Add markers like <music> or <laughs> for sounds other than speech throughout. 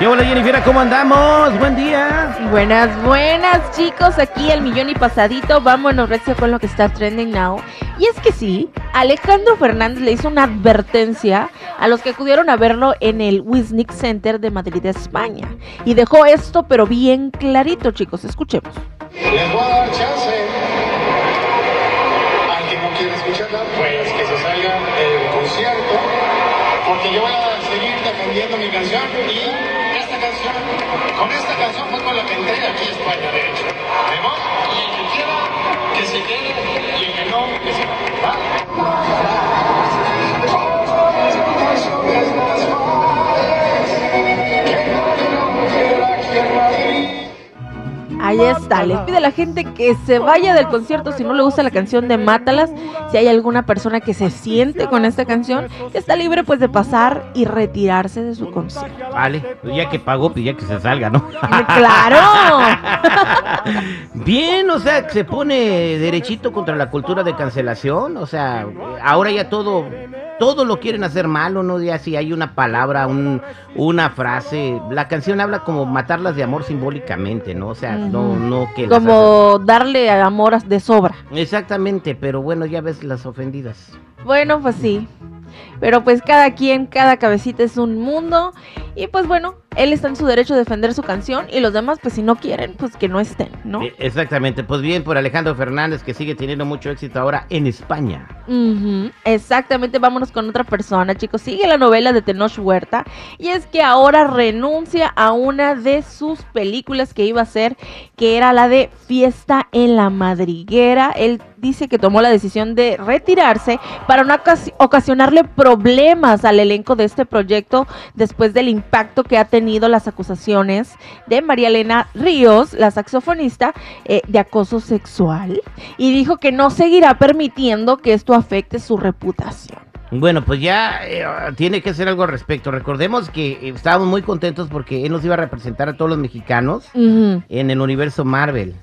¿Qué hola Jennifer? ¿Cómo andamos? Buen día. Buenas, buenas chicos, aquí el millón y pasadito, vámonos recio con lo que está trending now. Y es que sí, Alejandro Fernández le hizo una advertencia a los que acudieron a verlo en el Wisnik Center de Madrid, España. Y dejó esto pero bien clarito chicos, escuchemos. Les voy a dar chance al que no quiere escucharla, pues que se salga del concierto, porque yo voy a seguir defendiendo mi canción y canción, con esta canción fue con la que entré aquí a España, de hecho. Ahí está, le pide a la gente que se vaya del concierto si no le gusta la canción de Mátalas. Si hay alguna persona que se siente con esta canción, está libre pues de pasar y retirarse de su concierto. Vale, pues ya que pagó, pues ya que se salga, ¿no? ¡Claro! <laughs> Bien, o sea, se pone derechito contra la cultura de cancelación. O sea, ahora ya todo, todo lo quieren hacer malo, ¿no? Ya si hay una palabra, un, una frase. La canción habla como matarlas de amor simbólicamente, ¿no? O sea, no, no que las Como darle amor de sobra. Exactamente, pero bueno, ya ves las ofendidas. Bueno, pues sí. Pero pues cada quien, cada cabecita es un mundo. Y pues bueno, él está en su derecho de defender su canción. Y los demás, pues si no quieren, pues que no estén, ¿no? Exactamente, pues bien por Alejandro Fernández que sigue teniendo mucho éxito ahora en España. Exactamente, vámonos con otra persona, chicos. Sigue la novela de Tenoch Huerta y es que ahora renuncia a una de sus películas que iba a hacer, que era la de Fiesta en la Madriguera. Él dice que tomó la decisión de retirarse para no ocasi- ocasionarle problemas al elenco de este proyecto después del impacto que ha tenido las acusaciones de María Elena Ríos, la saxofonista, eh, de acoso sexual y dijo que no seguirá permitiendo que esto afecte su reputación. Bueno, pues ya eh, tiene que hacer algo al respecto. Recordemos que eh, estábamos muy contentos porque él nos iba a representar a todos los mexicanos en el universo Marvel.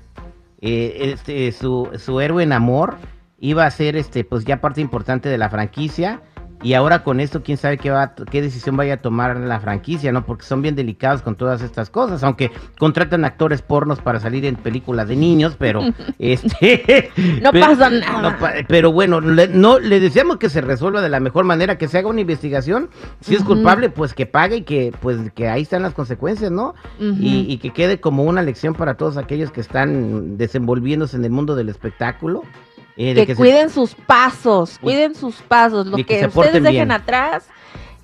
Eh, este, su, su héroe en amor iba a ser este, pues ya parte importante de la franquicia. Y ahora con esto, quién sabe qué, va, qué decisión vaya a tomar la franquicia, ¿no? Porque son bien delicados con todas estas cosas. Aunque contratan actores pornos para salir en películas de niños, pero <laughs> este. <laughs> No pasa nada. no pero bueno, le, no, le deseamos que se resuelva de la mejor manera, que se haga una investigación. Si es culpable, pues que pague y que, pues, que ahí están las consecuencias, ¿no? Y, y que quede como una lección para todos aquellos que están desenvolviéndose en el mundo del espectáculo. Eh, que, se- cuiden sus pasos, cuiden sus pasos. Lo que ustedes dejen bien. atrás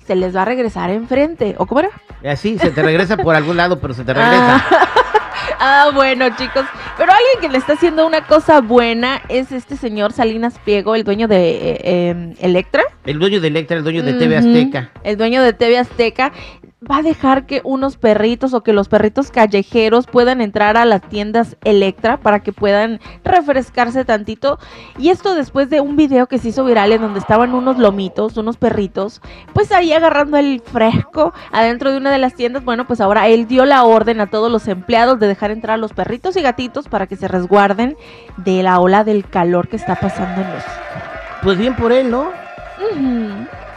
se les va a regresar enfrente. ¿O cómo era? Así, se te regresa por algún lado, pero se te regresa. Ah. <laughs> Ah, bueno, chicos. Pero alguien que le está haciendo una cosa buena es este señor Salinas Piego, el dueño de eh, eh, Electra. El dueño de Electra, el dueño de TV Ujú, Azteca. El dueño de TV Azteca va a dejar que unos perritos o que los perritos callejeros puedan entrar a las tiendas Electra para que puedan refrescarse tantito. Y esto después de un video que se hizo viral en donde estaban unos lomitos, unos perritos, pues ahí agarrando el fresco adentro de una de las tiendas. Bueno, pues ahora él dio la orden a todos los empleados de dejar entrar a los perritos y gatitos para que se resguarden de la ola del calor que está pasando en México. Pues bien por él, ¿no?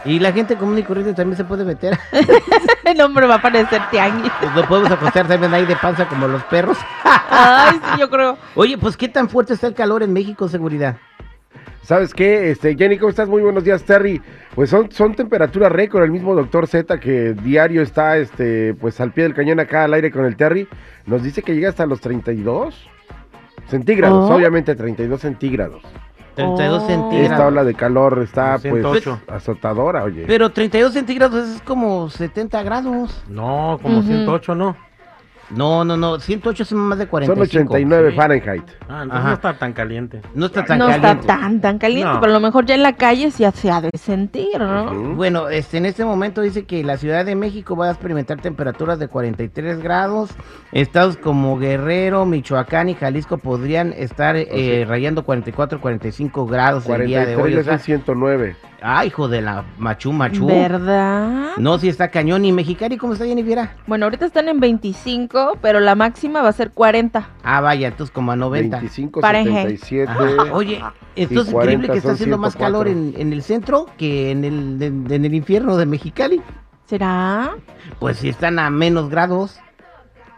Y la gente común y corriente también se puede meter. <laughs> El hombre va a parecer tianguis. Pues no podemos acostar también ahí de panza como los perros. Ay, sí, yo creo. <laughs> Oye, pues qué tan fuerte está el calor en México, seguridad. ¿Sabes qué? Este, Jenny, ¿cómo estás? Muy buenos días, Terry. Pues son, son temperaturas récord. El mismo doctor Z que diario está este, pues al pie del cañón acá al aire con el Terry, nos dice que llega hasta los 32 centígrados, Oh. obviamente 32 centígrados. 32 Oh. centígrados. Esta ola de calor está pues 108. azotadora, oye. Pero 32 centígrados es como 70 grados. No, como Ujú. 108, ¿no? No, no, no, 108 son más de Son 45. 89 sí. Fahrenheit. Ah, entonces Ajá. no está tan caliente. No está tan no caliente. está tan, tan caliente, No. pero a lo mejor ya en la calle sí se ha de sentir, ¿no? Bueno, este, en este momento dice que la Ciudad de México va a experimentar temperaturas de 43 grados. Estados como Guerrero, Michoacán y Jalisco podrían estar eh, rayando 44, 45 grados el día de 43 hoy. O sea, hacen 109. ah, hijo de la machu machu. ¿Verdad? No, si está cañón. ¿Y Mexicali cómo está, Jennifer? Bueno, ahorita están en 25, pero la máxima va a ser 40. Ah, vaya, entonces como a 90. 25, Fahrenheit. 77. Ajá. Oye, esto es 40 increíble que está haciendo más 104. calor en, en el centro que en el, en- en el infierno de Mexicali. ¿Será? Pues si están a menos grados.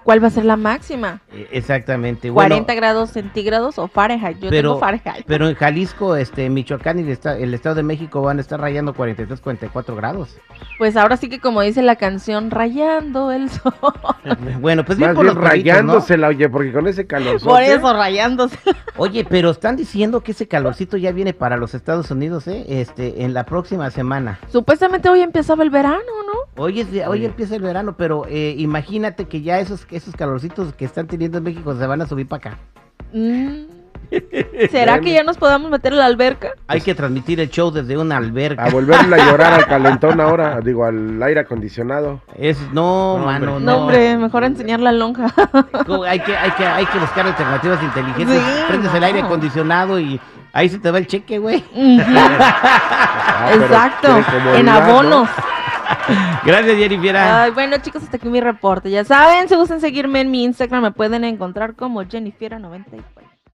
¿Cuál va a ser la máxima? Eh, Exactamente. Bueno, 40 grados centígrados o Fahrenheit. Yo pero, tengo Fahrenheit. pero en Jalisco, este, Michoacán y el, esta- el Estado de México van a estar rayando 43, 44 grados. Pues ahora sí que como dice la canción, rayando el sol. <laughs> Bueno, pues bien por bien los perritos, ¿no? rayándosela, oye, porque con ese calor. Por eso, rayándose. Oye, pero están diciendo que ese calorcito ya viene para los Estados Unidos, ¿eh? Este, en la próxima semana. Supuestamente hoy empezaba el verano, ¿no? Hoy, es, hoy empieza el verano, pero eh, imagínate que ya esos, esos calorcitos que están teniendo en México se van a subir para acá. Mm. <laughs> ¿Será que ya nos podamos meter en la alberca? Hay que transmitir el show desde una alberca. A volverle a llorar al <laughs> calentón ahora, digo, al aire acondicionado. Es, no, No, mano, hombre. no. No, hombre, mejor enseñar la lonja. Hay que, hay, que, hay que buscar alternativas inteligentes. Sí, Prendes el aire acondicionado y ahí se te va el cheque, güey. <laughs> Ah, Exacto, en ¿no? <laughs> Gracias, Jennifer. Bueno, chicos, hasta aquí mi reporte. Ya saben, si gustan seguirme en mi Instagram, me pueden encontrar como Jennifiera94.